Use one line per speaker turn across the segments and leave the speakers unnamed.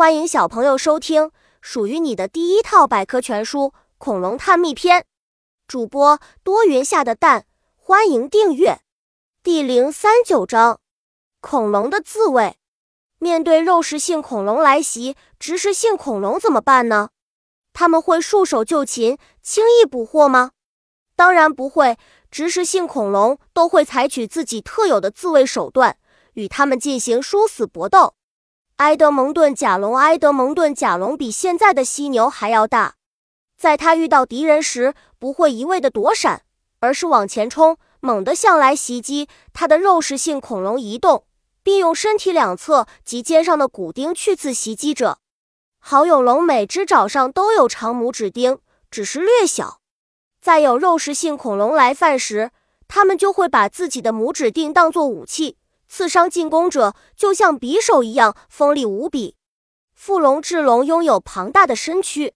欢迎小朋友收听属于你的第一套百科全书《恐龙探秘篇》。主播多云下的蛋，欢迎订阅。第零三九章：恐龙的自卫。面对肉食性恐龙来袭，植食性恐龙怎么办呢？他们会束手就擒，轻易捕获吗？当然不会。植食性恐龙都会采取自己特有的自卫手段，与它们进行殊死搏斗。埃德蒙顿甲龙，埃德蒙顿甲龙比现在的犀牛还要大。在它遇到敌人时，不会一味的躲闪，而是往前冲，猛地向来袭击。它的肉食性恐龙移动，并用身体两侧及肩上的骨钉去刺袭击者。好勇龙每只爪上都有长拇指钉，只是略小。在有肉食性恐龙来犯时，它们就会把自己的拇指钉当作武器，刺伤进攻者，就像匕首一样锋利无比。腹龙智龙拥有庞大的身躯，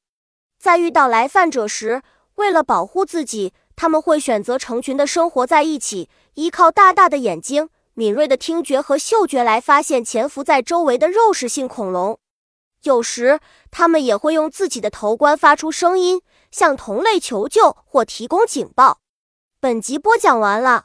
在遇到来犯者时，为了保护自己，他们会选择成群的生活在一起，依靠大大的眼睛、敏锐的听觉和嗅觉来发现潜伏在周围的肉食性恐龙。有时，它们也会用自己的头冠发出声音。向同类求救或提供警报。本集播讲完了，